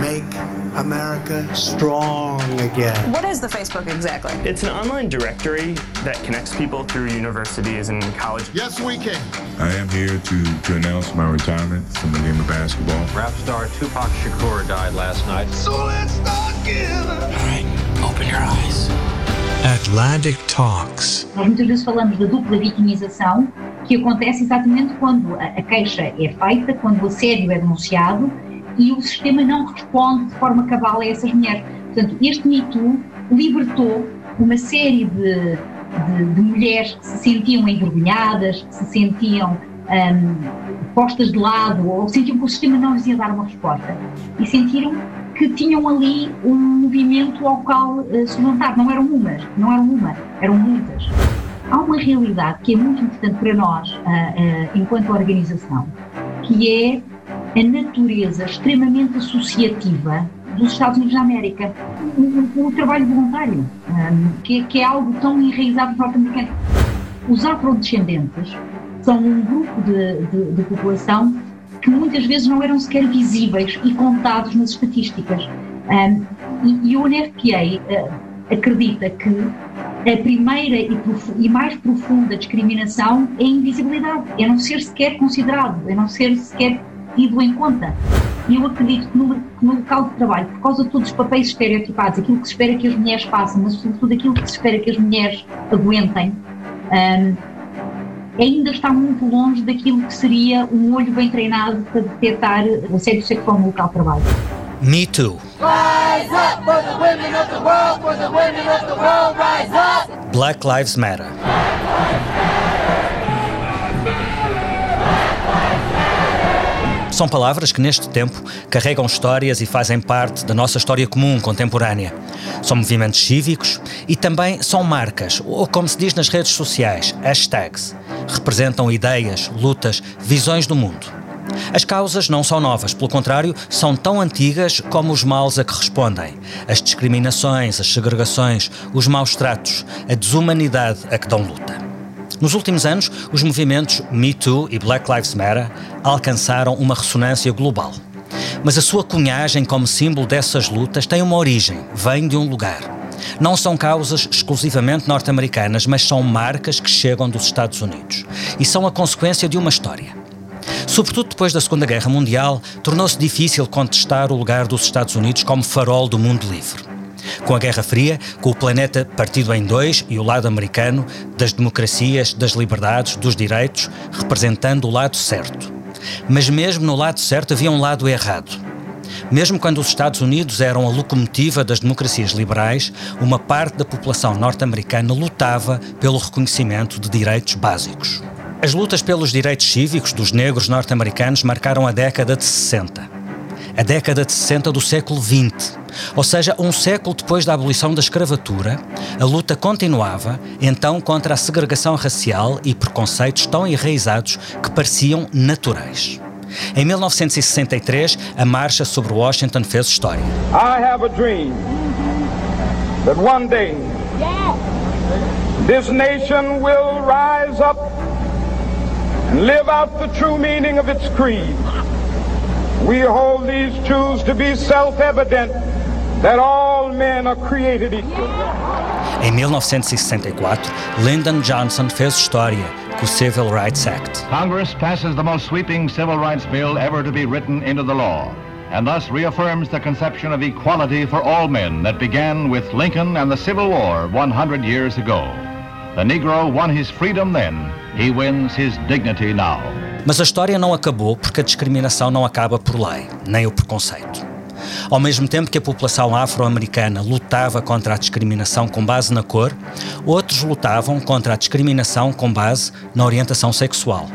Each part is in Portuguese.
Make America strong again. What is the Facebook exactly? It's an online directory that connects people through universities and college. Yes, we can. I am here to, to announce my retirement from the game of basketball. Rap star Tupac Shakur died last night. So let's start again. All right, open your eyes. Atlantic Talks. Nós muitas vezes falamos da dupla vitimização, que acontece exatamente quando a queixa é feita, quando o assédio é denunciado e o sistema não responde de forma cabal a essas mulheres. Portanto, este Me Too libertou uma série de, de, de mulheres que se sentiam envergonhadas, que se sentiam um, postas de lado ou sentiam que o sistema não lhes ia dar uma resposta e sentiram que tinham ali um movimento ao qual uh, se montar. Não eram umas, não eram uma, eram muitas. Há uma realidade que é muito importante para nós, uh, uh, enquanto organização, que é a natureza extremamente associativa dos Estados Unidos da América, o, trabalho voluntário, um, que, que, é algo tão enraizado norte-americano. Os afrodescendentes são um grupo de, de, de, população que muitas vezes não eram sequer visíveis e contados nas estatísticas. Um, e, e, o NFPA uh, acredita que a primeira e, e, mais profunda discriminação é a invisibilidade, é não ser sequer considerado, é não ser sequer tido em conta. E eu acredito que no, que no, local de trabalho, por causa de todos os papéis estereotipados, aquilo que se espera que as mulheres façam, mas sobretudo aquilo que se espera que as mulheres aguentem, um, ainda está muito longe daquilo que seria um olho bem treinado para detectar assédio sexual no local de trabalho. Me Too. Black Lives Matter. São palavras que, neste tempo, carregam histórias e fazem parte da nossa história comum contemporânea. São movimentos cívicos e também são marcas, ou como se diz nas redes sociais, hashtags. Representam ideias, lutas, visões do mundo. As causas não são novas, pelo contrário, são tão antigas como os males a que respondem. As discriminações, as segregações, os maus tratos, a desumanidade a que dão luta. Nos últimos anos, os movimentos Me Too e Black Lives Matter alcançaram uma ressonância global. Mas a sua cunhagem como símbolo dessas lutas tem uma origem, vem de um lugar. Não são causas exclusivamente norte-americanas, mas são marcas que chegam dos Estados Unidos e são a consequência de uma história. Sobretudo depois da Segunda Guerra Mundial, tornou-se difícil contestar o lugar dos Estados Unidos como farol do mundo livre. Com a Guerra Fria, com o planeta partido em dois e o lado americano, das democracias, das liberdades, dos direitos, representando o lado certo. Mas mesmo no lado certo havia um lado errado. Mesmo quando os Estados Unidos eram a locomotiva das democracias liberais, uma parte da população norte-americana lutava pelo reconhecimento de direitos básicos. As lutas pelos direitos cívicos dos negros norte-americanos marcaram a década de 60 a década de 60 do século XX. Ou seja, um século depois da abolição da escravatura, a luta continuava, então, contra a segregação racial e preconceitos tão enraizados que pareciam naturais. Em 1963, a marcha sobre Washington fez história. I have a dream that one day this nation will rise up and live out the true meaning of its creed. We hold these truths to be self-evident that all men are created equal. Em 1964, Lyndon Johnson fez história com o Civil Rights Act. Congress passes the most sweeping civil rights bill ever to be written into the law and thus reaffirms the conception of equality for all men that began with Lincoln and the Civil War 100 years ago. The Negro won his freedom then, he wins his dignity now. Mas a história não acabou porque a discriminação não acaba por lei, nem o preconceito. Ao mesmo tempo que a população afro-americana lutava contra a discriminação com base na cor, outros lutavam contra a discriminação com base na orientação sexual,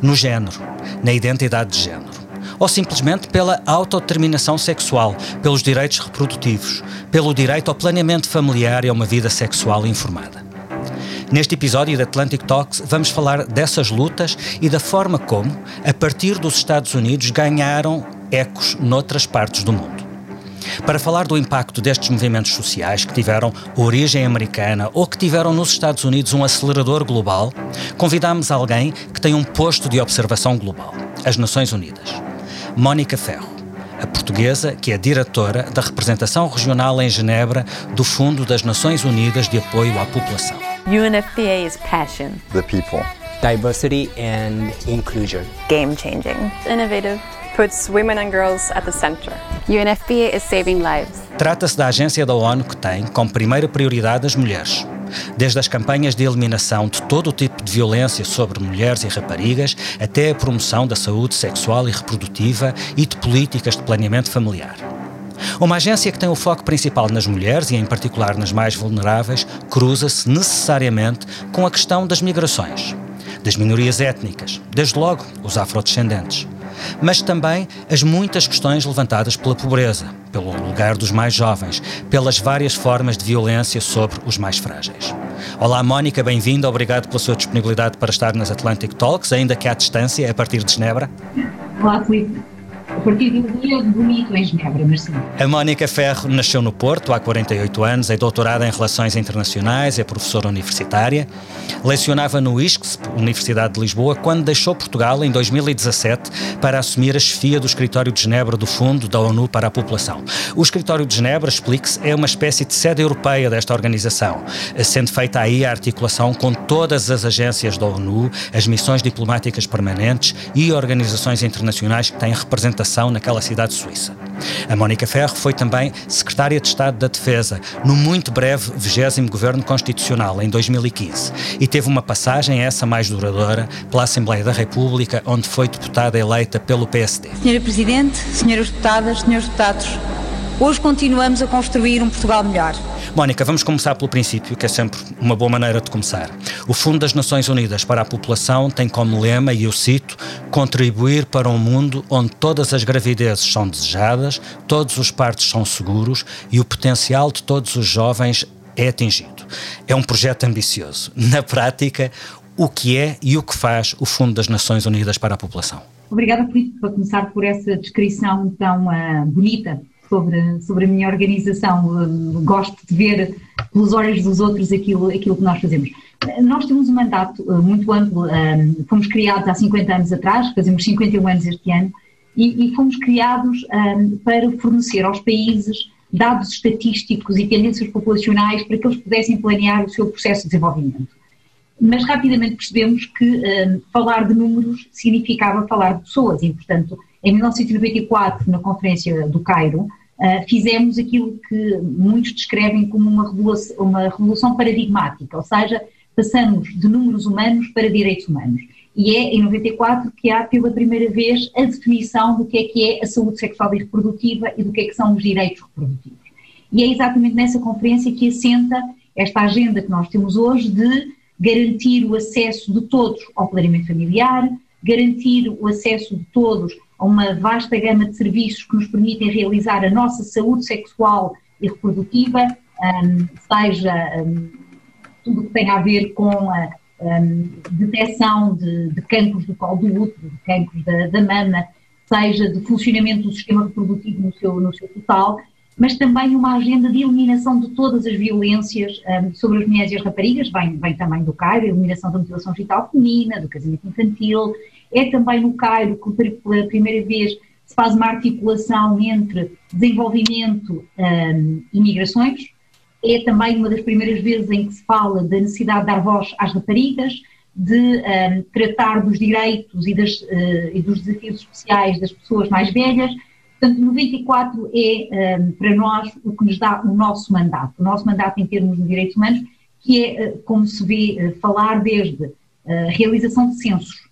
no género, na identidade de género, ou simplesmente pela autodeterminação sexual, pelos direitos reprodutivos, pelo direito ao planeamento familiar e a uma vida sexual informada. Neste episódio da Atlantic Talks vamos falar dessas lutas e da forma como, a partir dos Estados Unidos, ganharam ecos noutras partes do mundo. Para falar do impacto destes movimentos sociais que tiveram origem americana ou que tiveram nos Estados Unidos um acelerador global, convidámos alguém que tem um posto de observação global, as Nações Unidas. Mónica Ferro, a portuguesa que é diretora da representação regional em Genebra do Fundo das Nações Unidas de Apoio à População. UNFPA is passion. The people. Diversity and inclusion. Game changing. Innovative. Puts women and girls at the center. UNFPA is saving lives. Trata-se da agência da ONU que tem como primeira prioridade as mulheres. Desde as campanhas de eliminação de todo o tipo de violência sobre mulheres e raparigas até a promoção da saúde sexual e reprodutiva e de políticas de planeamento familiar. Uma agência que tem o foco principal nas mulheres e, em particular, nas mais vulneráveis, cruza-se necessariamente com a questão das migrações, das minorias étnicas, desde logo os afrodescendentes mas também as muitas questões levantadas pela pobreza, pelo lugar dos mais jovens, pelas várias formas de violência sobre os mais frágeis. Olá, Mónica, bem-vinda, obrigado pela sua disponibilidade para estar nas Atlantic Talks, ainda que à distância, a partir de Genebra. Olá, Filipe a partir de um dia bonito em Genebra, sim. A Mónica Ferro nasceu no Porto há 48 anos, é doutorada em Relações Internacionais, é professora universitária. Lecionava no ISCS, Universidade de Lisboa, quando deixou Portugal em 2017 para assumir a chefia do Escritório de Genebra do Fundo da ONU para a População. O Escritório de Genebra, explique-se, é uma espécie de sede europeia desta organização, sendo feita aí a articulação com todas as agências da ONU, as missões diplomáticas permanentes e organizações internacionais que têm representação naquela cidade suíça. A Mónica Ferro foi também secretária de Estado da Defesa no muito breve 20 Governo Constitucional, em 2015, e teve uma passagem, essa mais duradoura, pela Assembleia da República, onde foi deputada eleita pelo PSD. Senhora Presidente, senhoras deputadas, senhores deputados, hoje continuamos a construir um Portugal melhor. Mónica, vamos começar pelo princípio, que é sempre uma boa maneira de começar. O Fundo das Nações Unidas para a População tem como lema, e eu cito, contribuir para um mundo onde todas as gravidezes são desejadas, todos os partos são seguros e o potencial de todos os jovens é atingido. É um projeto ambicioso. Na prática, o que é e o que faz o Fundo das Nações Unidas para a População? Obrigada, Filipe, por começar por essa descrição tão uh, bonita sobre, sobre a minha organização. Gosto de ver pelos olhos dos outros aquilo, aquilo que nós fazemos. Nós temos um mandato eh, muito amplo, eh, fomos criados há 50 anos atrás, fazemos 51 anos este ano, e, e fomos criados eh, para fornecer aos países dados estatísticos e tendências populacionais para que eles pudessem planear o seu processo de desenvolvimento. Mas rapidamente percebemos que falar de números significava falar de pessoas e, portanto, em 1994, na Conferência do Cairo, uh, fizemos aquilo que muitos descrevem como uma revolução, uma revolução paradigmática, ou seja, passamos de números humanos para direitos humanos. E é em 94 que há pela primeira vez a definição do que é que é a saúde sexual e reprodutiva e do que é que são os direitos reprodutivos. E é exatamente nessa conferência que assenta esta agenda que nós temos hoje de garantir o acesso de todos ao planeamento familiar, garantir o acesso de todos a uma vasta gama de serviços que nos permitem realizar a nossa saúde sexual e reprodutiva, um, seja um, tudo o que tem a ver com a um, detecção de, de cancros do colo do útero, de cancros da, da, mama, seja de funcionamento do sistema reprodutivo no seu, no seu total, mas também uma agenda de eliminação de todas as violências um, sobre as mulheres e as raparigas, vem, vem também do CAIRO, a eliminação da mutilação genital feminina, do casamento infantil, é também no Cairo que pela primeira vez se faz uma articulação entre desenvolvimento um, e migrações. É também uma das primeiras vezes em que se fala da necessidade de dar voz às raparigas, de um, tratar dos direitos e, das, uh, e, dos desafios especiais das pessoas mais velhas. Portanto, 94 é, um, para nós, o que nos dá o nosso mandato. O nosso mandato em termos de direitos humanos, que é, uh, como se vê, uh, falar desde a realização de censos,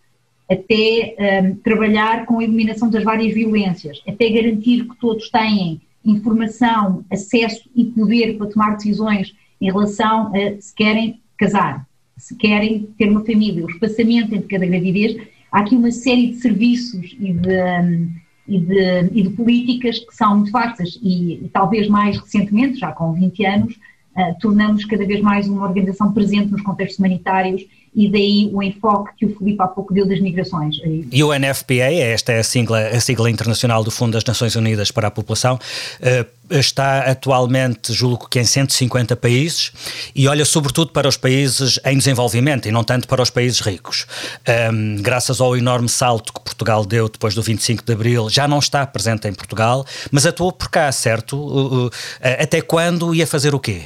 até um, trabalhar com a eliminação das várias violências, até garantir que todos têm informação, acesso e poder para tomar decisões em relação a se querem casar, se querem ter uma família, o espaçamento entre cada gravidez. Há aqui uma série de serviços e de, um, e de, e de políticas que são muito vastas e, e, talvez mais recentemente, já com 20 anos, uh, tornamos cada vez mais uma organização presente nos contextos humanitários e daí o enfoque que o Filipe há pouco deu das migrações. E o NFPA, esta é a sigla, a sigla internacional do Fundo das Nações Unidas para a População, eh, está atualmente, julgo que em 150 países e olha sobretudo para os países em desenvolvimento e não tanto para os países ricos. Um, graças ao enorme salto que Portugal deu depois do 25 de Abril, já não está presente em Portugal, mas atuou por cá, certo? Uh, até quando ia fazer o quê?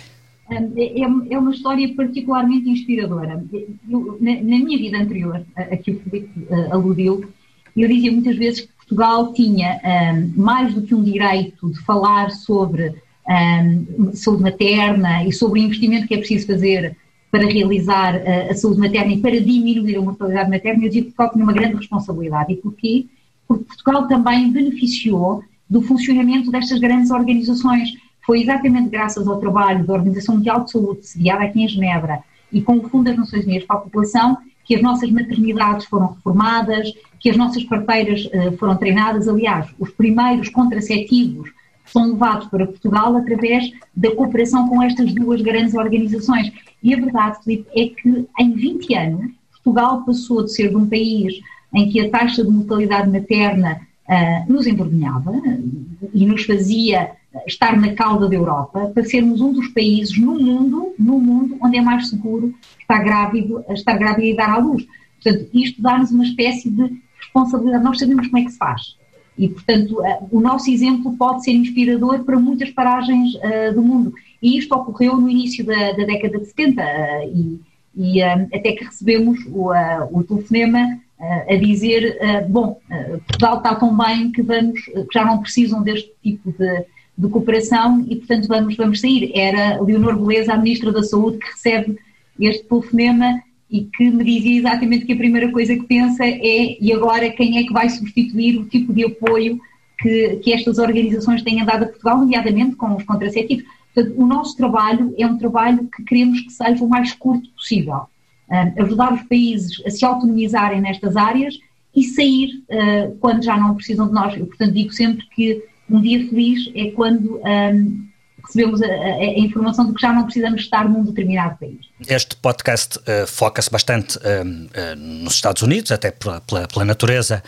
É, é, uma história particularmente inspiradora. Eu, na, na, minha vida anterior, a, a que o Felipe uh, aludiu, eu dizia muitas vezes que Portugal tinha um, mais do que um direito de falar sobre um, saúde materna e sobre o investimento que é preciso fazer para realizar a, a saúde materna e para diminuir a mortalidade materna, eu digo que Portugal tinha uma grande responsabilidade. E porquê? Porque Portugal também beneficiou do funcionamento destas grandes organizações. Foi exatamente graças ao trabalho da Organização Mundial de Saúde, sediada aqui em Genebra, e com o Fundo das Nações Unidas para a População, que as nossas maternidades foram reformadas, que as nossas parteiras uh, foram treinadas. Aliás, os primeiros contraceptivos são levados para Portugal através da cooperação com estas duas grandes organizações. E a verdade, Filipe, é que em 20 anos, Portugal passou de ser de um país em que a taxa de mortalidade materna uh, nos envergonhava uh, e nos fazia estar na cauda da Europa, para sermos um dos países no mundo, no mundo, onde é mais seguro estar grávido, estar grávido e dar à luz. Portanto, isto dá-nos uma espécie de responsabilidade. Nós sabemos como é que se faz. E, portanto, eh, o nosso exemplo pode ser inspirador para muitas paragens uh, do mundo. E isto ocorreu no início da, da década de 70 uh, e, e uh, até que recebemos o, o telefonema a dizer, bom, Portugal está tão bem que, vamos, que já não precisam deste tipo de, de cooperação e, portanto, vamos, vamos sair. Era Leonor Beleza, a Ministra da Saúde, que recebe este telefonema e que me dizia exatamente que a primeira coisa que pensa é e agora quem é que vai substituir o tipo de apoio que, que estas organizações têm dado a Portugal, nomeadamente com os contraceptivos. Portanto, o nosso trabalho é um trabalho que queremos que seja o mais curto possível. Uh, ajudar os países a se autonomizarem nestas áreas e sair uh, quando já não precisam de nós. Eu, portanto, digo sempre que um dia feliz é quando um, recebemos a, a, informação de que já não precisamos estar num determinado país. Este podcast uh, foca-se bastante uh, uh, nos Estados Unidos, até pela, pela, pela natureza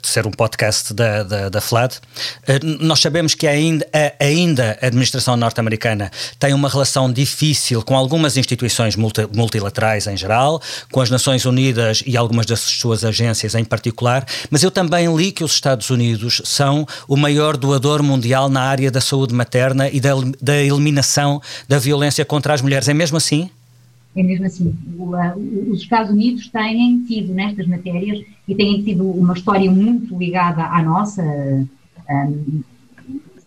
de ser um podcast da, da, da FLAD. nós sabemos que ainda, ainda a administração norte-americana tem uma relação difícil com algumas instituições multi, multilaterais em geral, com as Nações Unidas e algumas das suas agências em particular, mas eu também li que os Estados Unidos são o maior doador mundial na área da saúde materna e da, da eliminação da violência contra as mulheres. É mesmo assim? É mesmo assim. O, os Estados Unidos têm tido nestas matérias e têm tido uma história muito ligada à nossa. Um,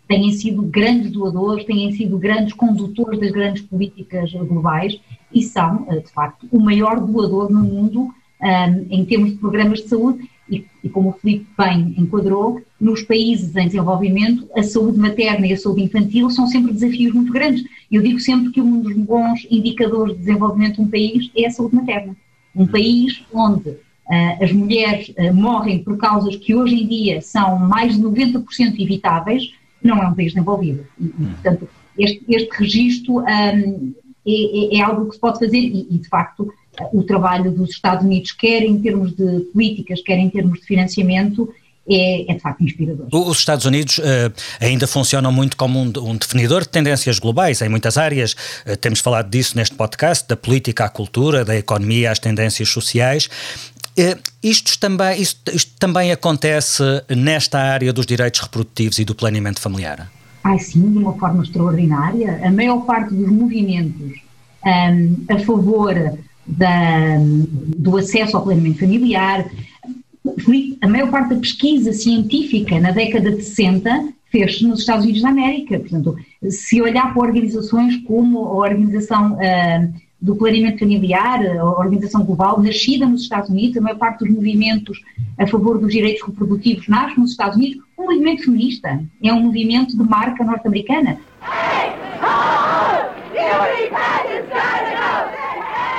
têm sido grandes doadores, têm sido grandes condutores das grandes políticas globais e são, uh, de facto, o maior doador no mundo um, em termos de programas de saúde e, e, como o Filipe bem enquadrou, nos países em desenvolvimento, a saúde materna e a saúde infantil são sempre desafios muito grandes. Eu digo sempre que um dos bons indicadores de desenvolvimento de um país é a saúde materna. Um país onde uh, as mulheres uh, morrem por causas que hoje em dia são mais de 90% evitáveis, não é um país desenvolvido. E, e portanto, este, este registro um, é, é, é, algo que se pode fazer e, e de facto, o trabalho dos Estados Unidos, quer em termos de políticas, quer em termos de financiamento, é, é, de facto inspirador. Os Estados Unidos uh, ainda funcionam muito como um, um, definidor de tendências globais em muitas áreas. Uh, temos falado disso neste podcast, da política à cultura, da economia às tendências sociais. Uh, isto, também, isto, isto também acontece nesta área dos direitos reprodutivos e do planeamento familiar? Ah, sim, de uma forma extraordinária. A maior parte dos movimentos um, a favor da, do acesso ao planeamento familiar. A maior parte da pesquisa científica na década de 60 fez-se nos Estados Unidos da América. Portanto, se olhar para organizações como a Organização uh, do Planeamento Familiar, a Organização Global, nascida nos Estados Unidos, a maior parte dos movimentos a favor dos direitos reprodutivos nasce nos Estados Unidos. Um movimento feminista, é um movimento de marca norte-americana. Hey,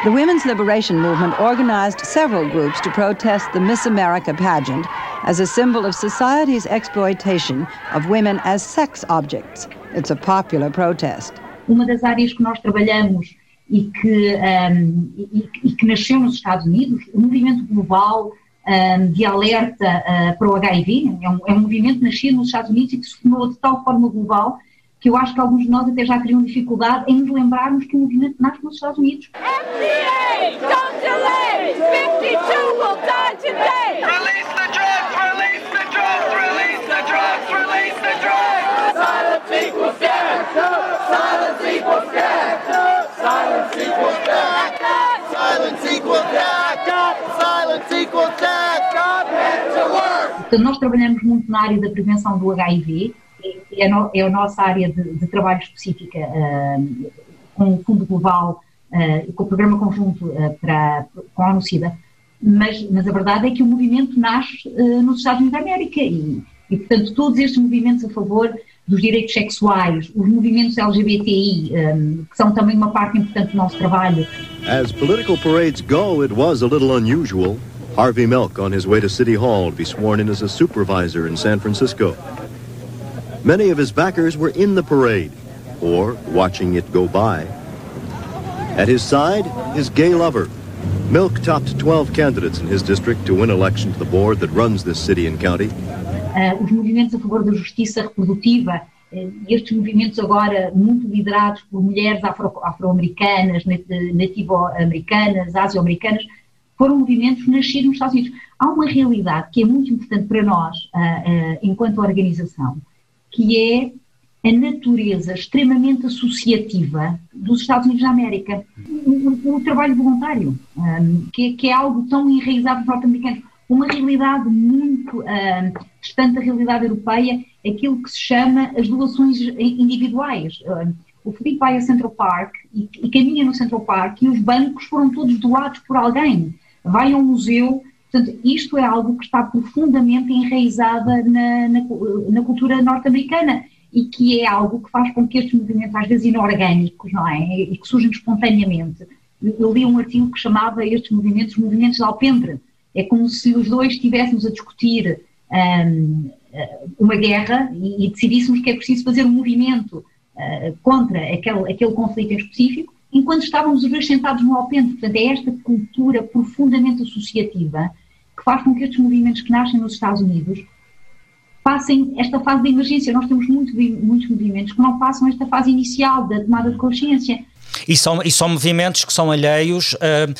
The women's liberation movement organized several groups to protest the Miss America pageant as a symbol of society's exploitation of women as sex objects. It's a popular protest. Uma das áreas que nós trabalhamos e que, um, e, e, que nasceu nos Estados Unidos, o movimento global um, de alerta uh, para o HIV, é um, é um movimento nascido nos Estados Unidos e que se tornou de tal forma global que eu acho que alguns de nós até já teriam dificuldade em nos lembrarmos que o movimento nasce nos Estados Unidos. FDA, don't delay! 52 will die today! Release the drugs! Release the drugs! Release the drugs! Release the drugs! Silence equals death! Silence equals death! Silence equals death! Silence equals death! Silence equals death! Get to work! Portanto, nós trabalhamos muito na área da prevenção do HIV é, no, é a nossa área de, de trabalho específica uh, com o Fundo Global uh, com o Programa Conjunto uh, para, com a ONU-SIDA, mas, mas a verdade é que o movimento nasce nos Estados Unidos da América e, e, portanto, todos estes movimentos a favor dos direitos sexuais, os movimentos LGBTI, um, que são também uma parte importante do nosso trabalho. As political parades go, it was a little unusual. Harvey Milk on his way to City Hall to be sworn in as a supervisor in San Francisco. Many of his backers were in the parade or watching it go by. At his side, his gay lover. Milk topped 12 candidates in his district to win election to the board that runs this city and county. Uh, os movimentos a favor da justiça reprodutiva, uh, estes movimentos agora muito liderados por mulheres afro-americanas, afro nativo-americanas, asio-americanas, foram movimentos nascidos nos Estados Unidos. Há uma realidade que é muito importante para nós, uh, enquanto organização, que é a natureza extremamente associativa dos Estados Unidos da América. O, o trabalho voluntário, um, que, que, é algo tão enraizado nos norte-americanos, uma realidade muito um, distante da realidade europeia, aquilo que se chama as doações individuais. Um, o Felipe vai a Central Park e, e caminha no Central Park e os bancos foram todos doados por alguém. Vai a um museu Portanto, isto é algo que está profundamente enraizada na, na, na cultura norte-americana e que é algo que faz com que estes movimentos, às vezes inorgânicos, não é? E que surgem espontaneamente. Eu li um artigo que chamava estes movimentos movimentos de alpendre. É como se os dois estivéssemos a discutir um, uma guerra e, e, decidíssemos que é preciso fazer um movimento uh, contra aquele, aquele conflito em específico, enquanto estávamos os dois sentados no alpendre. Portanto, é esta cultura profundamente associativa que faz com que estes movimentos que nascem nos Estados Unidos passem esta fase de emergência. Nós temos muito, muitos movimentos que não passam esta fase inicial da tomada de consciência. E são, e são movimentos que são alheios uh,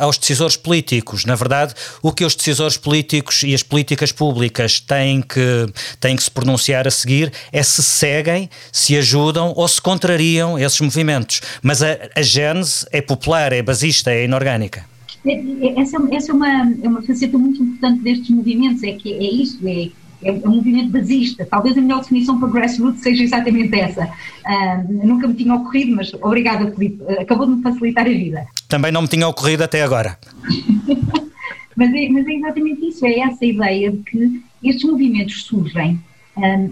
aos decisores políticos. Na verdade, o que os decisores políticos e as políticas públicas têm que, têm que se pronunciar a seguir é se seguem, se ajudam ou se contrariam esses movimentos. Mas a, a gênese é popular, é basista, é inorgânica. É, é, essa, essa é, uma, é uma faceta muito importante destes movimentos, é que é isso, é, é um movimento basista. Talvez a melhor definição para grassroots seja exatamente essa. Uh, nunca me tinha ocorrido, mas obrigada, Felipe. Acabou de me facilitar a vida. Também não me tinha ocorrido até agora. mas, é, mas é exatamente isso, é essa ideia de que estes movimentos surgem, um,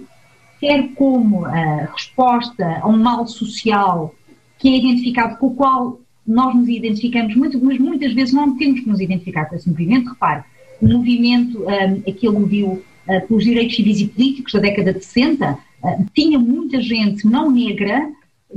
quer como a resposta a um mal social que é identificado com o qual nós nos identificamos muito, mas muitas vezes não temos que nos identificar com esse movimento. Repare, o movimento um, a que aludiu uh, pelos direitos civis e políticos da década de 60 uh, tinha muita gente não negra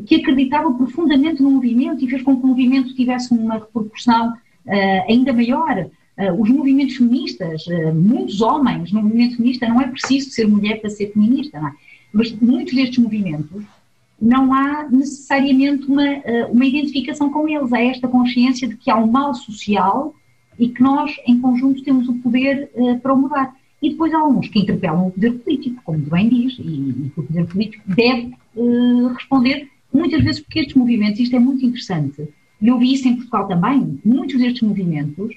que acreditava profundamente no movimento e fez com que o movimento tivesse uma repercussão uh, ainda maior. Uh, os movimentos feministas, uh, muitos homens no movimento feminista, não é preciso ser mulher para ser feminista, é? mas muitos destes movimentos não há necessariamente uma, eh, uma identificação com eles, há esta consciência de que há um mal social e que nós, em conjunto, temos o poder uh, para mudar. E depois há uns que interpelam o poder político, como bem diz, e, o poder político deve uh, responder, muitas vezes porque estes movimentos, isto é muito interessante, e eu vi isso em Portugal também, muitos destes movimentos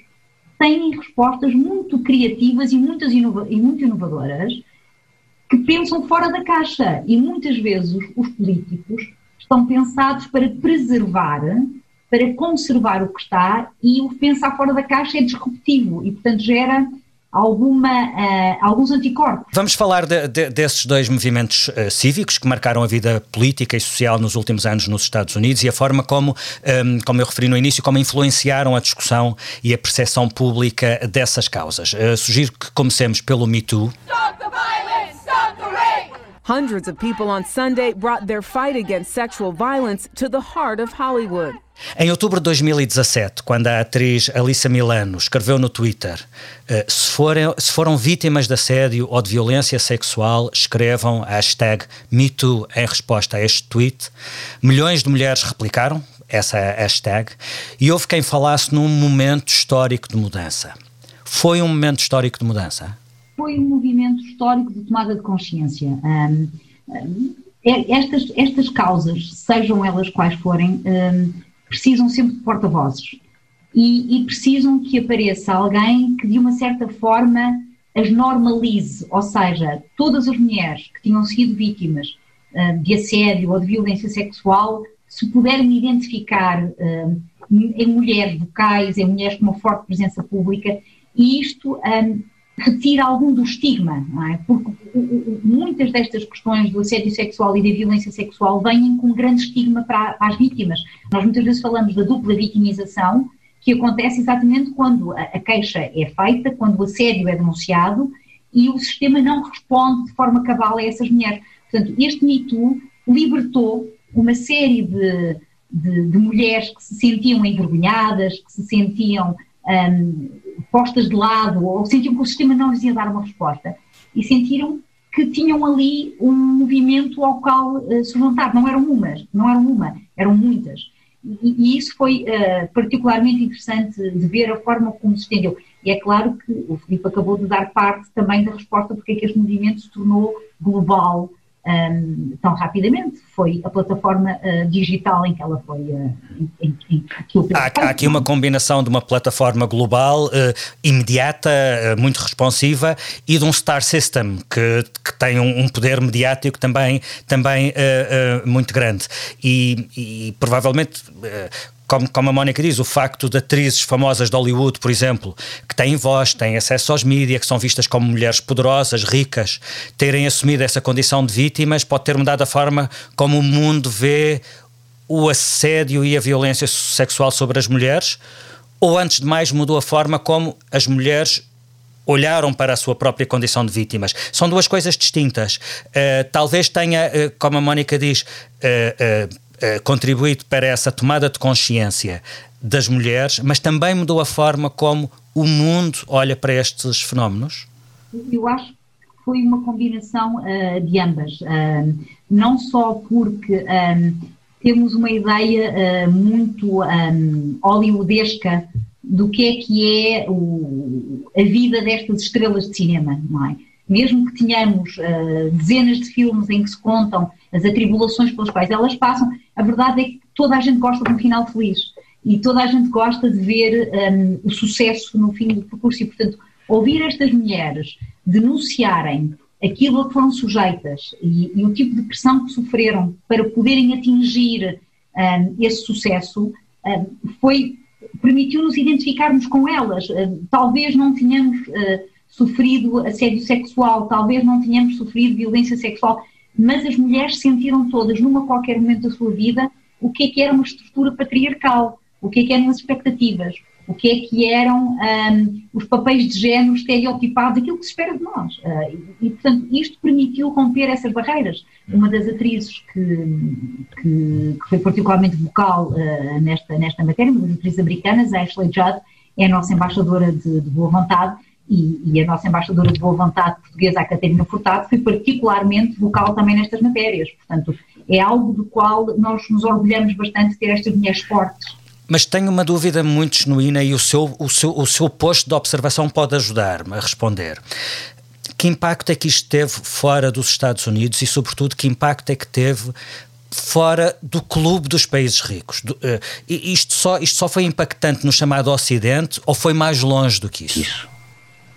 têm respostas muito criativas e, muitas inova e muito inovadoras, que pensam fora da caixa. E muitas vezes os políticos estão pensados para preservar, para conservar o que está, e o pensar fora da caixa é disruptivo e, portanto, gera alguma, uh, alguns anticorpos. Vamos falar de, de, desses dois movimentos uh, cívicos que marcaram a vida política e social nos últimos anos nos Estados Unidos e a forma como, um, ehm, como eu referi no início, como influenciaram a discussão e a percepção pública dessas causas. Uh, sugiro que comecemos pelo Me Too. Stop the violence! Hundreds of people on Sunday brought their fight against sexual violence to the heart of Hollywood. Em outubro de 2017, quando a atriz Alissa Milano escreveu no Twitter: uh, se, forem, se foram vítimas de assédio ou de violência sexual, escrevam a hashtag MeToo em resposta a este tweet. Milhões de mulheres replicaram essa hashtag e houve quem falasse num momento histórico de mudança. Foi um momento histórico de mudança? Foi um movimento histórico de tomada de consciência. Um, um, estas, estas causas, sejam elas quais forem, um, precisam sempre de porta-vozes e, e, precisam que apareça alguém que, de uma certa forma, as normalize, ou seja, todas as mulheres que tinham sido vítimas de assédio ou de violência sexual se puderem identificar em mulheres vocais, em mulheres com uma forte presença pública, e isto retira algum do estigma, é? porque muitas destas questões do assédio sexual e da violência sexual vêm com grande estigma para, para, as vítimas. Nós muitas vezes falamos da dupla vitimização, que acontece exatamente quando a, a queixa é feita, quando o assédio é denunciado e o sistema não responde de forma cabal a essas mulheres. Portanto, este Me Too libertou uma série de, de, de mulheres que se sentiam envergonhadas, que se sentiam um, postas de lado ou sentiam que o sistema não lhes ia dar uma resposta e sentiram que tinham ali um movimento ao qual uh, se juntar. Não eram umas, não eram uma, eram muitas. E, e isso foi uh, particularmente interessante de ver a forma como se estendeu. E é claro que o Filipe acabou de dar parte também da resposta porque é que este movimento se tornou global um, tão rapidamente. Foi a plataforma uh, digital em que ela foi. Uh, em, em, há, há, aqui uma combinação de uma plataforma global, uh, imediata, muito responsiva e de um star system que, que tem um, um poder mediático também, também muito grande. E, e provavelmente como, como a Mónica diz, o facto de atrizes famosas de Hollywood, por exemplo, que têm voz, têm acesso aos mídias, que são vistas como mulheres poderosas, ricas, terem assumido essa condição de vítimas, pode ter mudado a forma como o mundo vê o assédio e a violência sexual sobre as mulheres, ou antes de mais mudou a forma como as mulheres olharam para a sua própria condição de vítimas. São duas coisas distintas. Uh, talvez tenha, uh, como a Mónica diz, uh, contribuído para essa tomada de consciência das mulheres, mas também mudou a forma como o mundo olha para estes fenómenos? Eu acho que foi uma combinação uh, de ambas. Uh, não só porque temos uma ideia uh, muito um, hollywoodesca do que é que é o, a vida destas estrelas de cinema, não é? Mesmo que tenhamos dezenas de filmes em que se contam as atribulações pelas quais elas passam, a verdade é que toda a gente gosta de um final feliz. E toda a gente gosta de ver um, o sucesso no fim do percurso. E, portanto, ouvir estas mulheres denunciarem aquilo a que foram sujeitas e, e, o tipo de pressão que sofreram para poderem atingir um, esse sucesso um, foi permitiu-nos identificarmos com elas. Uh, talvez não tenhamos uh, sofrido assédio sexual, talvez não tenhamos sofrido violência sexual, mas as mulheres sentiram todas, numa qualquer momento da sua vida, o que é que era uma estrutura patriarcal, o que é que eram as expectativas, o que é que eram um, os papéis de género estereotipados, aquilo que se espera de nós. Uh, e, portanto, isto permitiu romper essas barreiras. Uma das atrizes que, que, que foi particularmente vocal uh, nesta, nesta matéria, uma das atrizes americanas, Ashley Judd, é a nossa embaixadora de, de boa vontade e, e, a nossa embaixadora de boa vontade portuguesa, a Catarina Furtado, foi particularmente vocal também nestas matérias. Portanto, é algo do qual nós nos orgulhamos bastante de ter estas mulheres fortes. Mas tenho uma dúvida muito genuína e o seu, o seu, o seu posto de observação pode ajudar-me a responder. Que impacto é que isto teve fora dos Estados Unidos e, sobretudo, que impacto é que teve fora do clube dos países ricos? Do, uh, isto, só, isto só foi impactante no chamado Ocidente ou foi mais longe do que isso? Isso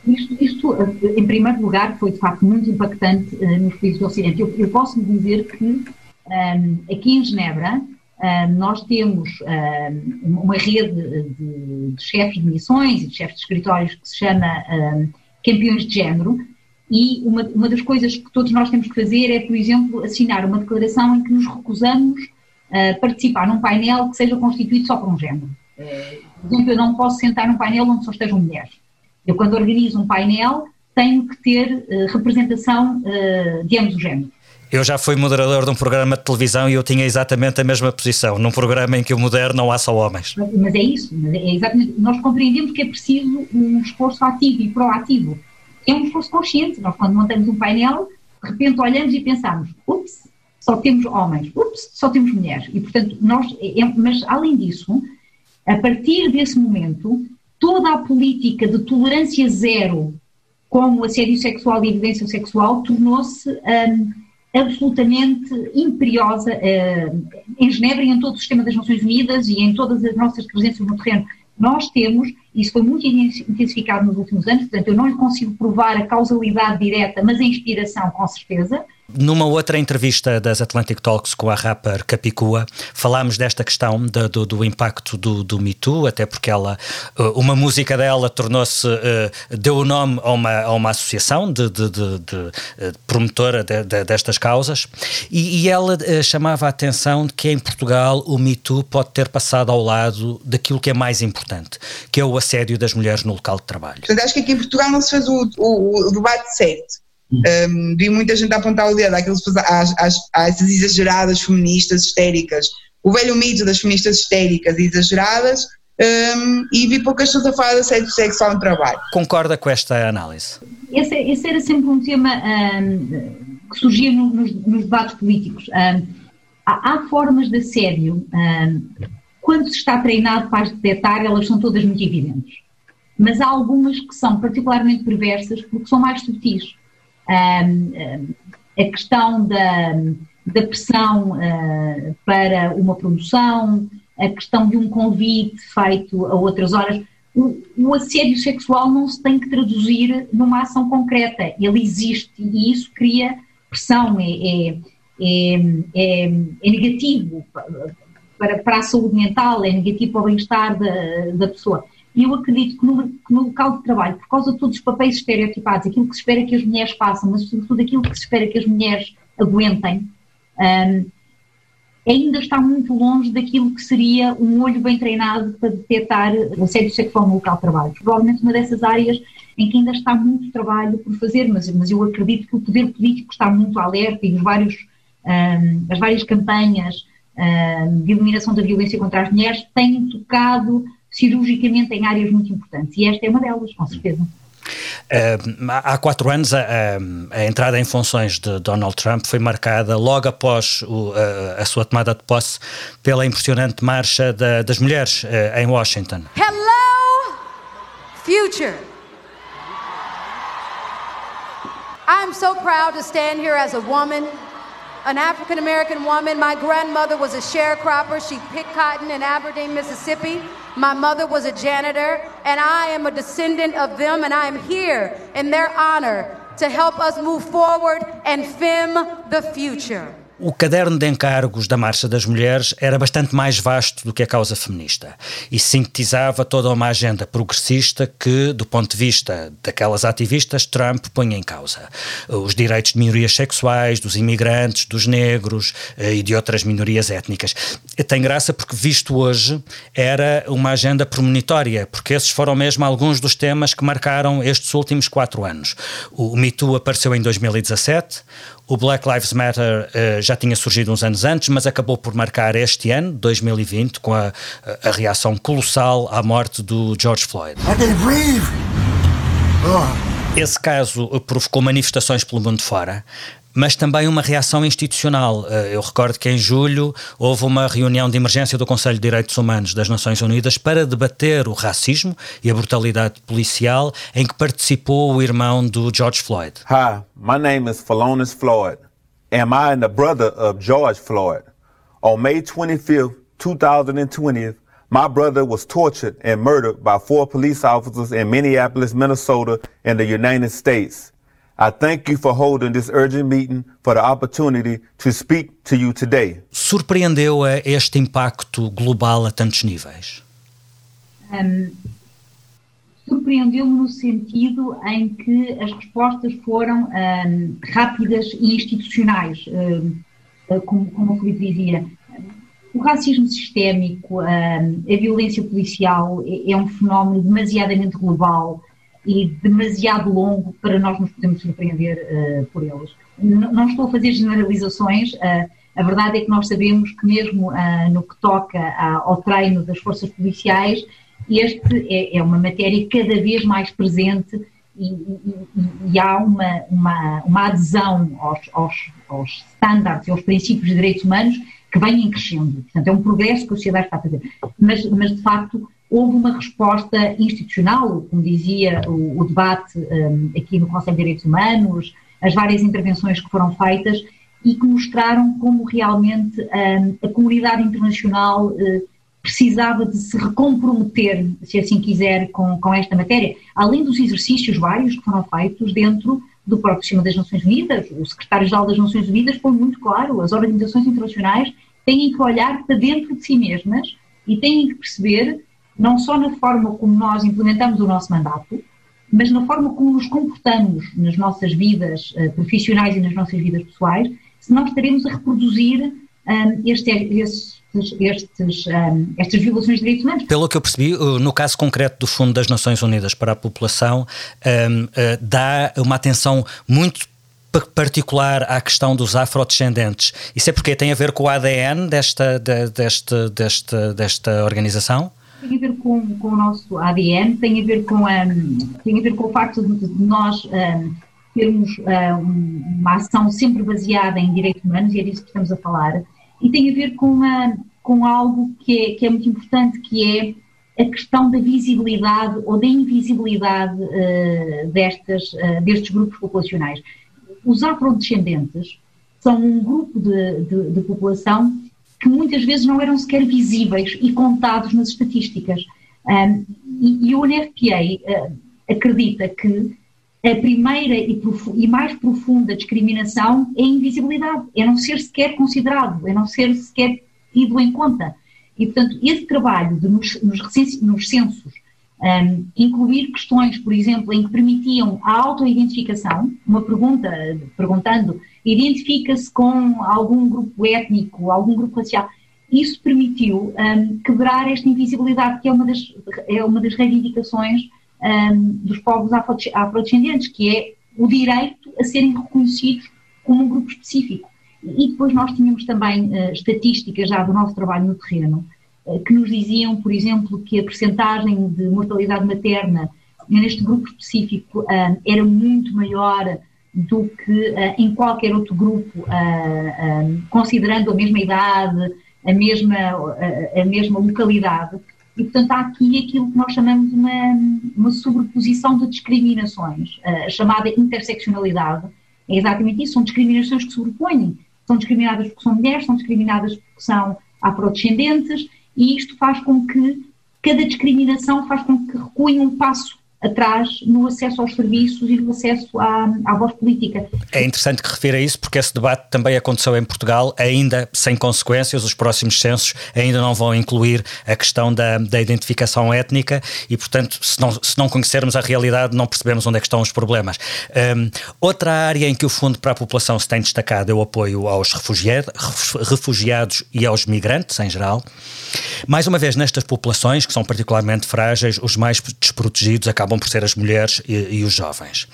isto, isto, em primeiro lugar, foi de facto muito impactante uh, nos países do Ocidente. Eu, eu posso lhe dizer que um, ehm, aqui em Genebra uh, nós temos uh, uma rede de, de, chefes de missões e de chefes de escritórios que se chama Campeões de Género. E uma, uma das coisas que todos nós temos que fazer é, por exemplo, assinar uma declaração em que nos recusamos a participar num painel que seja constituído só por um género. Por exemplo, eu não posso sentar num painel onde só estejam mulheres eu, quando organizo um painel, tenho que ter uh, representação uh, de ambos os géneros. Eu já fui moderador de um programa de televisão e eu tinha exatamente a mesma posição, num programa em que o moderno não há só homens. Mas é isso, é exatamente. Nós compreendemos que é preciso um esforço ativo e proativo. É um esforço consciente. Nós, quando montamos um painel, de repente olhamos e pensamos: ups, só temos homens, ups, só temos mulheres. E, portanto, nós. É, mas, além disso, a partir desse momento, toda a política de tolerância zero como assédio sexual e evidência sexual tornou-se um, absolutamente imperiosa uh, em Genebra e em todo o sistema das Nações Unidas e em todas as nossas presenças no terreno. Nós temos, isso foi muito intensificado nos últimos anos, portanto eu não lhe consigo provar a causalidade direta, mas a inspiração com certeza, numa outra entrevista das Atlantic Talks com a rapper Capicua, falámos desta questão do, do, impacto do, do Me Too, até porque ela, eh, uma música dela tornou-se, uh, deu o nome a uma, a uma associação de, de, de eh, promotora destas causas, e, e ela chamava a atenção de que em Portugal o Me Too pode ter passado ao lado daquilo que é mais importante, que é o assédio das mulheres no local de trabalho. Portanto, acho que aqui em Portugal não se fez o, o, o debate certo um, vi muita gente a apontar o dedo àqueles, às, às, às essas exageradas feministas histéricas. O velho mito das feministas histéricas e exageradas um, e vi poucas pessoas a falar de assédio sexual no trabalho. Concorda com esta análise? Esse, esse era sempre um tema um, que surgia no, nos, nos, debates políticos. Um, há, há, formas de assédio, quando se está treinado para as detectar, elas são todas muito evidentes. Mas há algumas que são particularmente perversas porque são mais subtis a questão da, da pressão uh, para uma promoção, a questão de um convite feito a outras horas. O, o, assédio sexual não se tem que traduzir numa ação concreta, ele existe e isso cria pressão, é, é, é, é, é negativo para, para a saúde mental, é negativo para o bem-estar da, da pessoa. E eu acredito que no, que no, local de trabalho, por causa de todos os papéis estereotipados, aquilo que se espera que as mulheres façam, mas sobretudo aquilo que se espera que as mulheres aguentem, um, ainda está muito longe daquilo que seria um olho bem treinado para detectar assédio sexual no local de trabalho. Provavelmente uma dessas áreas em que ainda está muito trabalho por fazer, mas, mas eu acredito que o poder político está muito alerta e os vários, um, as várias campanhas um, de eliminação da violência contra as mulheres têm tocado cirurgicamente em áreas muito importantes. E esta é uma delas, com certeza. Uh, há quatro anos, a, a, entrada em funções de Donald Trump foi marcada logo após o, a, a, sua tomada de posse pela impressionante marcha da, das mulheres uh, em Washington. Hello, future! I'm so proud to stand here as a woman, an African American woman. My grandmother was a sharecropper. She picked cotton in Aberdeen, Mississippi. My mother was a janitor, and I am a descendant of them, and I am here in their honor to help us move forward and film the future. O caderno de encargos da Marcha das Mulheres era bastante mais vasto do que a causa feminista e sintetizava toda uma agenda progressista que, do ponto de vista daquelas ativistas, Trump põe em causa. Os direitos de minorias sexuais, dos imigrantes, dos negros eh, e de outras minorias étnicas. Tem graça porque, visto hoje, era uma agenda premonitória, porque esses foram mesmo alguns dos temas que marcaram estes últimos quatro anos. O Me Too apareceu em 2017, o Black Lives Matter uh, já tinha surgido uns anos antes, mas acabou por marcar este ano, 2020, com a, a reação colossal à morte do George Floyd. Oh. Esse caso provocou manifestações pelo mundo fora mas também uma reação institucional. Eh, eu recordo que em julho houve uma reunião de emergência do Conselho de Direitos Humanos das Nações Unidas para debater o racismo e a brutalidade policial, em que participou o irmão do George Floyd. Hi, my name is Phalonis Floyd. Am I the brother of George Floyd? On May 25th, 2020, my brother was tortured and murdered by four police officers in Minneapolis, Minnesota, in the United States. Surpreendeu a este impacto global a tantos níveis? Um, Surpreendeu-me no sentido em que as respostas foram um, rápidas e institucionais, um, como, como o Felipe dizia. O racismo sistémico, a violência policial é, é um fenómeno demasiadamente global e demasiado longo para nós nos podermos surpreender uh, por eles. N não estou a fazer generalizações, uh, a verdade é que nós sabemos que mesmo uh, no que toca ao treino das forças policiais, este é, é, uma matéria cada vez mais presente e, e, e há uma, uma, uma adesão aos, aos, aos e aos princípios de direitos humanos que vem crescendo. Portanto, é um progresso que a sociedade está a fazer. Mas, mas de facto, houve uma resposta institucional, como dizia o, o debate um, aqui no Conselho de Direitos Humanos, as várias intervenções que foram feitas e que mostraram como realmente um, a comunidade internacional uh, precisava de se recomprometer, se assim quiser, com, com esta matéria, além dos exercícios vários que foram feitos dentro do próprio sistema das Nações Unidas. O secretário-geral das Nações Unidas foi muito claro, as organizações internacionais têm que olhar para dentro de si mesmas e têm que perceber não só na forma como nós implementamos o nosso mandato, mas na forma como nos comportamos nas nossas vidas uh, profissionais e nas nossas vidas pessoais, se nós estaremos a reproduzir um, este, estes, estes, um, estas violações de direitos humanos. Pelo que eu percebi, no caso concreto do Fundo das Nações Unidas para a População, um, uh, dá uma atenção muito particular à questão dos afrodescendentes. Isso é porque tem a ver com o ADN desta, de, desta, desta, desta organização? Tem a ver com, com o nosso ADN, tem a ver com, um, tem a ver com o facto de, nós um, termos um, uma ação sempre baseada em direitos humanos, e é disso que estamos a falar, e tem a ver com, uma, com algo que é, que é muito importante, que é a questão da visibilidade ou da invisibilidade uh, destas, uh, destes grupos populacionais. Os afrodescendentes são um grupo de, de, de população que muitas vezes não eram sequer visíveis e contados nas estatísticas. Um, e, e, o UNFPA uh, acredita que a primeira e, e, mais profunda discriminação é a invisibilidade, é não ser sequer considerado, é não ser sequer tido em conta. E, portanto, esse trabalho de nos, nos, nos censos um, incluir questões, por exemplo, em que permitiam a autoidentificação, uma pergunta perguntando identifica-se com algum grupo étnico, algum grupo racial. Isso permitiu um, quebrar esta invisibilidade, que é uma das, é uma das reivindicações um, dos povos afrodescendentes, que é o direito a serem reconhecidos como um grupo específico. E depois nós tínhamos também uh, estatísticas já do nosso trabalho no terreno, que nos diziam, por exemplo, que a percentagem de mortalidade materna neste grupo específico uh, era muito maior do que uh, em qualquer outro grupo, considerando a mesma idade, a mesma, a mesma localidade. E, portanto, há aqui aquilo que nós chamamos uma, uma sobreposição de discriminações, a chamada interseccionalidade. É exatamente isso, são discriminações que sobrepõem. São discriminadas porque são mulheres, são discriminadas porque são afrodescendentes, e isto faz com que cada discriminação faz com que recuem um passo atrás no acesso aos serviços e no acesso à, à voz política. É interessante que refira isso, porque esse debate também aconteceu em Portugal, ainda sem consequências, os próximos censos ainda não vão incluir a questão da, da identificação étnica e, portanto, se não, se não conhecermos a realidade, não percebemos onde é estão os problemas. Um, outra área em que o Fundo para a População se tem destacado é o apoio aos refugiados, refugiados e aos migrantes, em geral. Mais uma vez, nestas populações, que são particularmente frágeis, os mais desprotegidos acabam acabam por ser as mulheres e, e os jovens.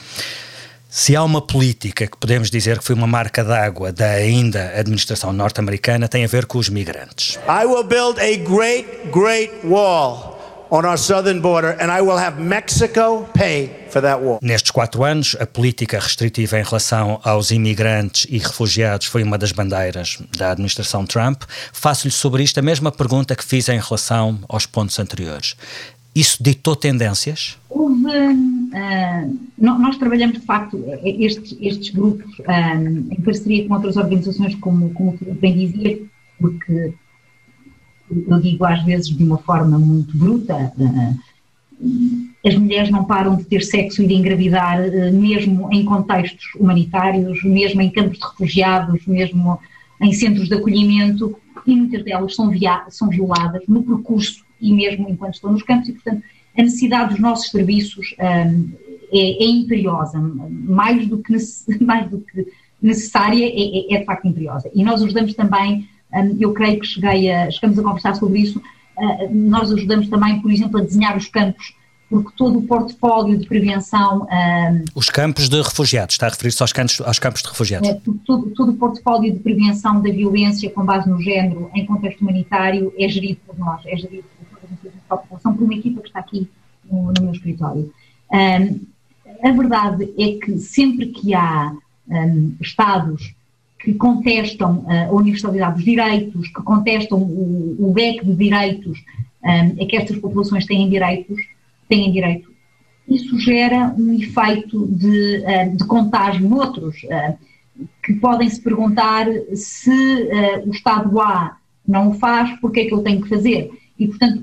Se há uma política que podemos dizer que foi uma marca d'água da ainda administração norte-americana, tem a ver com os migrantes. I will build a great, great wall on our southern border and I will have Mexico pay for that wall. Nestes quatro anos, a política restritiva em relação aos imigrantes e refugiados foi uma das bandeiras da administração Trump. Faço-lhe sobre isto a mesma pergunta que fiz em relação aos pontos anteriores. Isso ditou tendências? Houve, uh, nós trabalhamos de facto estes, estes grupos uh, em parceria com outras organizações, como, como bem dizia, porque eu digo às vezes de uma forma muito bruta, uh, as mulheres não param de ter sexo e de engravidar, mesmo em contextos humanitários, mesmo em campos de refugiados, mesmo em centros de acolhimento, e muitas delas são, são violadas no percurso e mesmo enquanto estão nos campos, e portanto a necessidade dos nossos serviços um, é, é, imperiosa, mais do que, mais do que necessária, é, é, é, de facto imperiosa. E nós ajudamos também, um, eu creio que cheguei a, chegamos a conversar sobre isso, uh, nós ajudamos também, por exemplo, a desenhar os campos porque todo o portfólio de prevenção. Um, Os campos de refugiados, está a referir-se aos campos, aos campos de refugiados. É, todo, todo, o portfólio de prevenção da violência com base no género em contexto humanitário é gerido por nós, é gerido por, população, por uma equipa que está aqui no, no meu escritório. Um, a verdade é que sempre que há um, Estados que contestam uh, a universalidade dos direitos, que contestam o, o leque de direitos um, a que estas populações têm direitos, têm direito, isso gera um efeito de, uh, de contágio noutros, uh, que podem se perguntar se uh, o Estado A não o faz, porque é que eu tenho que fazer? E, portanto,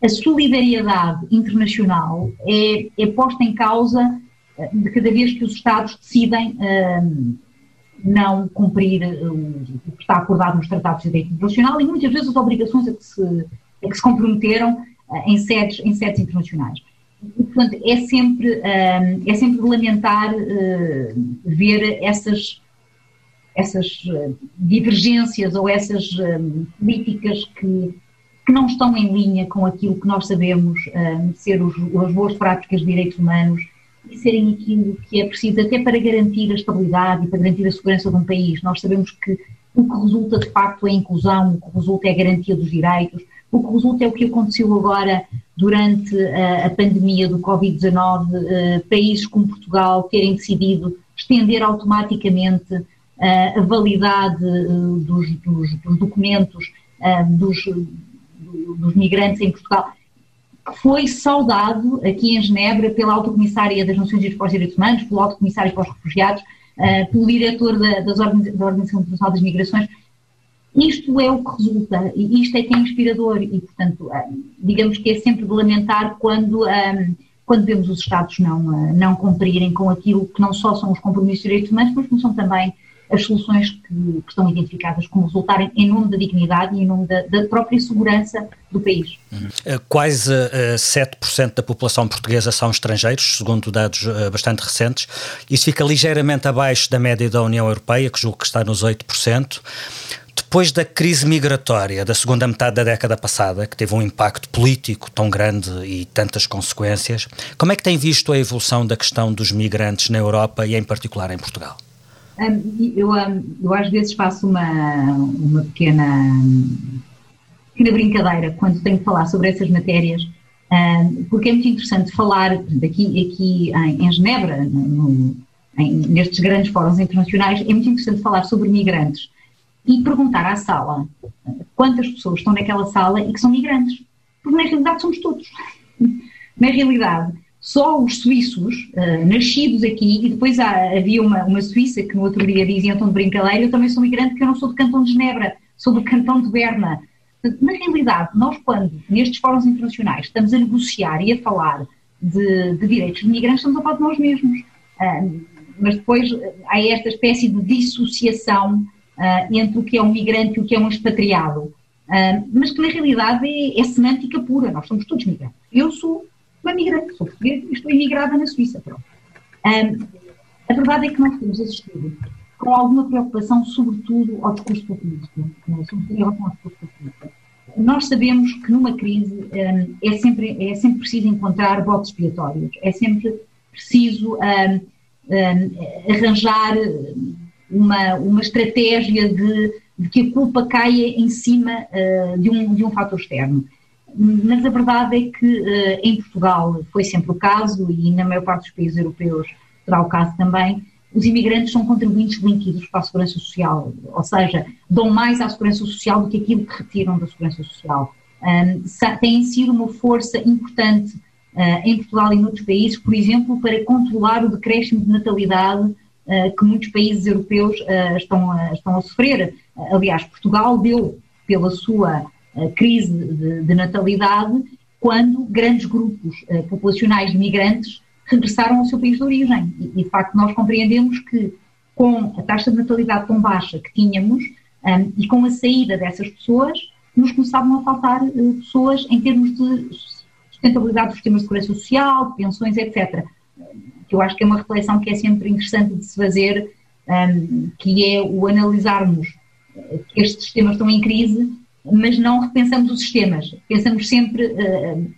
a solidariedade internacional é, é posta em causa de cada vez que os Estados decidem não cumprir o que está acordado nos tratados de direito internacional e muitas vezes as obrigações a que se, a que se comprometeram em sedes, em sedes internacionais. E, portanto, é sempre, é sempre lamentar eh, ver essas, essas eh, divergências ou essas políticas que, que não estão em linha com aquilo que nós sabemos ser os, as boas práticas de direitos humanos e serem aquilo que é preciso até para garantir a estabilidade e para garantir a segurança de um país. Nós sabemos que o que resulta de facto é a inclusão, o que resulta é a garantia dos direitos, o que resulta é o que aconteceu agora durante a, a pandemia do Covid-19, uh, países como Portugal terem decidido estender automaticamente uh, a validade dos, dos, dos, documentos dos, dos migrantes em Portugal. Que foi saudado aqui em Genebra pela Alta Comissária das Nações Unidas para os Direitos Humanos, pelo Alto Comissário para os Refugiados, pelo diretor da, das Organiz da Organização Internacional das Migrações, isto é o que resulta, e isto é que é inspirador, e portanto, digamos que é sempre de lamentar quando, um, quando vemos os Estados não, não cumprirem com aquilo que não só são os compromissos de direitos humanos, mas como são também as soluções que, que, estão identificadas como resultarem em nome da dignidade e em nome da, da própria segurança do país. Quase uh, 7% da população portuguesa são estrangeiros, segundo dados uh, bastante recentes. Isso fica ligeiramente abaixo da média da União Europeia, que julgo que está nos 8%. Depois da crise migratória da segunda metade da década passada, que teve um impacto político tão grande e tantas consequências, como é que tem visto a evolução da questão dos migrantes na Europa e, em particular, em Portugal? eu, eu às vezes faço uma, uma pequena, pequena brincadeira quando tenho que falar sobre essas matérias, porque é muito interessante falar aqui em, em Genebra, no, em, nestes grandes fóruns internacionais, é muito interessante falar sobre migrantes e perguntar à sala quantas pessoas estão naquela sala e que são migrantes. Porque na realidade somos todos. na realidade, só os suíços, uh, nascidos aqui, e depois há, havia uma, uma suíça que no outro dia dizia então de brincadeira, eu também sou migrante porque eu não sou do cantão de Genebra, sou do cantão de Berna. Na realidade, nós quando, nestes fóruns internacionais, estamos a negociar e a falar de, de direitos de migrantes, estamos a falar de nós mesmos. Uh, mas depois há esta espécie de dissociação uh, entre o que é um migrante e o que é um expatriado. Uh, mas que na realidade é, é, semântica pura, nós somos todos migrantes. Eu sou uma migrante, sou portuguesa e estou imigrada na Suíça. Pronto. Um, a verdade é que nós temos assistido com alguma preocupação, sobretudo ao discurso populista, sobretudo ao discurso populista. Nós sabemos que numa crise um, é, sempre, é sempre preciso encontrar votos expiatórios, é sempre preciso um, arranjar uma, uma estratégia de, de, que a culpa caia em cima uh, de, um, de um fator externo. Mas a verdade é que uh, em Portugal foi sempre o caso e na maior parte dos países europeus será o caso também. Os imigrantes são contribuintes líquidos para a segurança social, ou seja, dão mais à segurança social do que aquilo que retiram da segurança social. Um, têm sido uma força importante uh, em Portugal e noutros países, por exemplo, para controlar o decréscimo de natalidade que muitos países europeus uh, estão, a, estão a sofrer. aliás, Portugal deu pela sua crise de, de, natalidade quando grandes grupos populacionais de migrantes regressaram ao seu país de origem. E, de facto, nós compreendemos que com a taxa de natalidade tão baixa que tínhamos um, e com a saída dessas pessoas, nos começavam a faltar uh, pessoas em termos de sustentabilidade dos sistemas de segurança social, de pensões, etc. Que eu acho que é uma reflexão que é sempre interessante de se fazer, um, que é o analisarmos que estes sistemas estão em crise, mas não repensamos os sistemas. Pensamos sempre uh,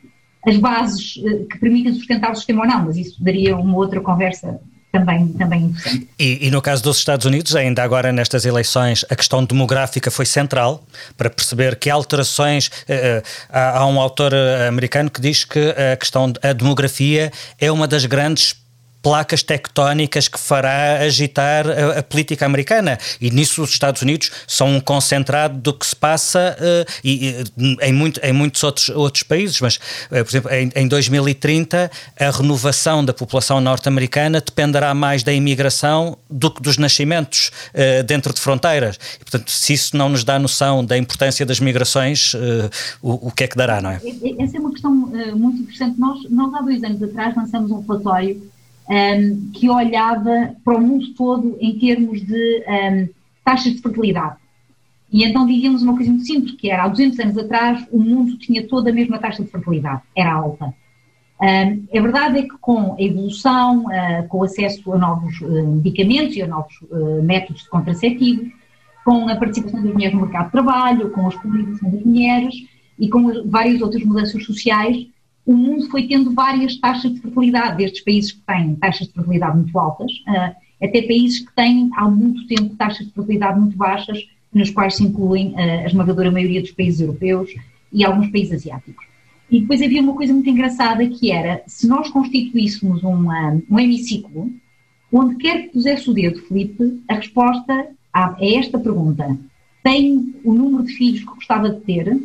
as bases uh, que permitem sustentar o sistema ou não, mas isso daria uma outra conversa também, também interessante. E, e, no caso dos Estados Unidos, ainda agora nestas eleições, a questão demográfica foi central para perceber que alterações. Uh, há, há, um autor americano que diz que a questão a demografia é uma das grandes placas tectónicas que fará agitar a, a, política americana. E nisso os Estados Unidos são um concentrado do que se passa uh, e, e, em, muito, em muitos outros, outros países, mas uh, por exemplo em, em 2030 a renovação da população norte-americana dependerá mais da imigração do que dos nascimentos uh, dentro de fronteiras. E, portanto se isso não nos dá noção da importância das migrações o, o, que é que dará, não é? Essa é uma questão muito interessante. Nós, nós há dois anos atrás lançamos um relatório um, que olhava para o mundo todo em termos de um, taxas de fertilidade. E então dizíamos uma coisa muito simples, que era há 200 anos atrás o mundo tinha toda a mesma taxa de fertilidade, era alta. Um, a verdade é que com a evolução, uh, com o acesso a novos uh, medicamentos e a novos uh, métodos de contraceptivos, com a participação das mulheres no mercado de trabalho, com a exploração das mulheres e com várias outras mudanças sociais, o mundo foi tendo várias taxas de fertilidade, desde países que têm taxas de fertilidade muito altas, uh, até países que têm há muito tempo taxas de fertilidade muito baixas, nos quais se incluem uh, a esmagadora maioria dos países europeus e alguns países asiáticos. E depois havia uma coisa muito engraçada que era, se nós constituíssemos um, um, um hemiciclo, onde quer que pusesse o dedo, Felipe, a resposta a, a esta pergunta, tem o número de filhos que gostava de ter?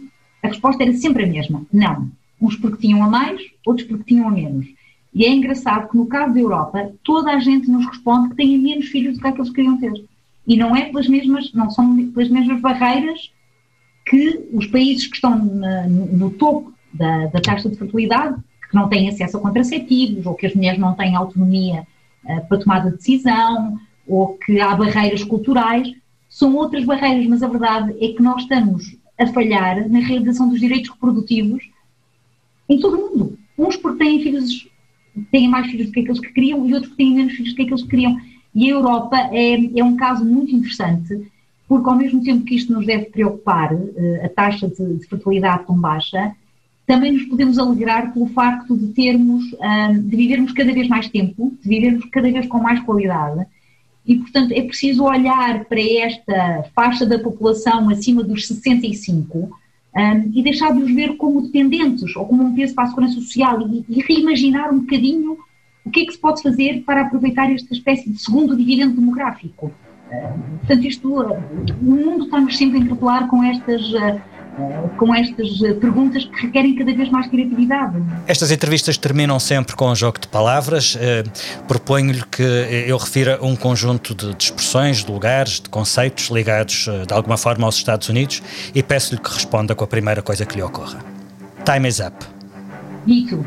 A resposta era sempre a mesma, não uns porque tinham a mais, outros porque tinham a menos. E é engraçado que no caso da Europa, toda a gente nos responde que têm menos filhos do que aqueles que queriam ter. E não é pelas mesmas, não são pelas mesmas barreiras que os países que estão na, no, topo da, da, taxa de fertilidade, que não têm acesso a contraceptivos, ou que as mulheres não têm autonomia uh, para tomar decisão, ou que há barreiras culturais, são outras barreiras, mas a verdade é que nós estamos a falhar na realização dos direitos reprodutivos em todo o mundo. Uns porque têm filhos, têm mais filhos do que aqueles que queriam e outros porque têm menos filhos do que aqueles que queriam. E a Europa é, é um caso muito interessante, porque ao mesmo tempo que isto nos deve preocupar, eh, a taxa de, de fertilidade tão baixa, também nos podemos alegrar pelo facto de termos, de vivermos cada vez mais tempo, de vivermos cada vez com mais qualidade. E, portanto, é preciso olhar para esta faixa da população acima dos 65 um, e deixar de os ver como dependentes ou como um peso para a segurança social e, e, reimaginar um bocadinho o que é que se pode fazer para aproveitar esta espécie de segundo dividendo demográfico. Portanto, isto, uh, o mundo está-nos sempre a interpelar com estas. Uh, com estas perguntas que requerem cada vez mais criatividade. Estas entrevistas terminam sempre com um jogo de palavras. Proponho-lhe que eu refira um conjunto de, expressões, de lugares, de conceitos ligados de alguma forma aos Estados Unidos e peço-lhe que responda com a primeira coisa que lhe ocorra. Time is up. Dito.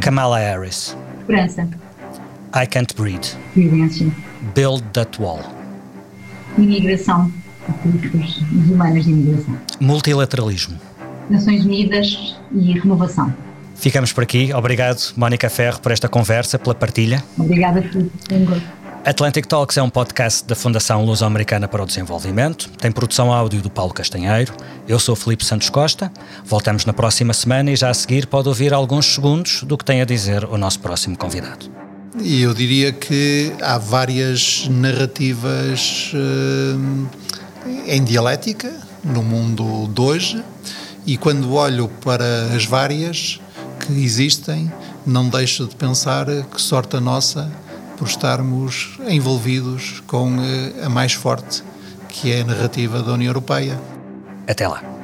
Kamala Harris. Esperança. I can't breathe. Violência. Build that wall. Imigração políticas humanas de imigração. Multilateralismo. Nações Unidas e renovação. Ficamos por aqui. Obrigado, Mónica Ferro, por esta conversa, pela partilha. Obrigada, Filipe. Atlantic Talks é um podcast da Fundação Luso-Americana para o Desenvolvimento. Tem produção áudio do Paulo Castanheiro. Eu sou Felipe Santos Costa. Voltamos na próxima semana e já a seguir pode ouvir alguns segundos do que tem a dizer o nosso próximo convidado. E eu diria que há várias narrativas. Uh em dialética no mundo de hoje e quando olho para as várias que existem, não deixo de pensar que sorte a nossa por estarmos envolvidos com eh, a mais forte, que é a narrativa da União Europeia. Até lá.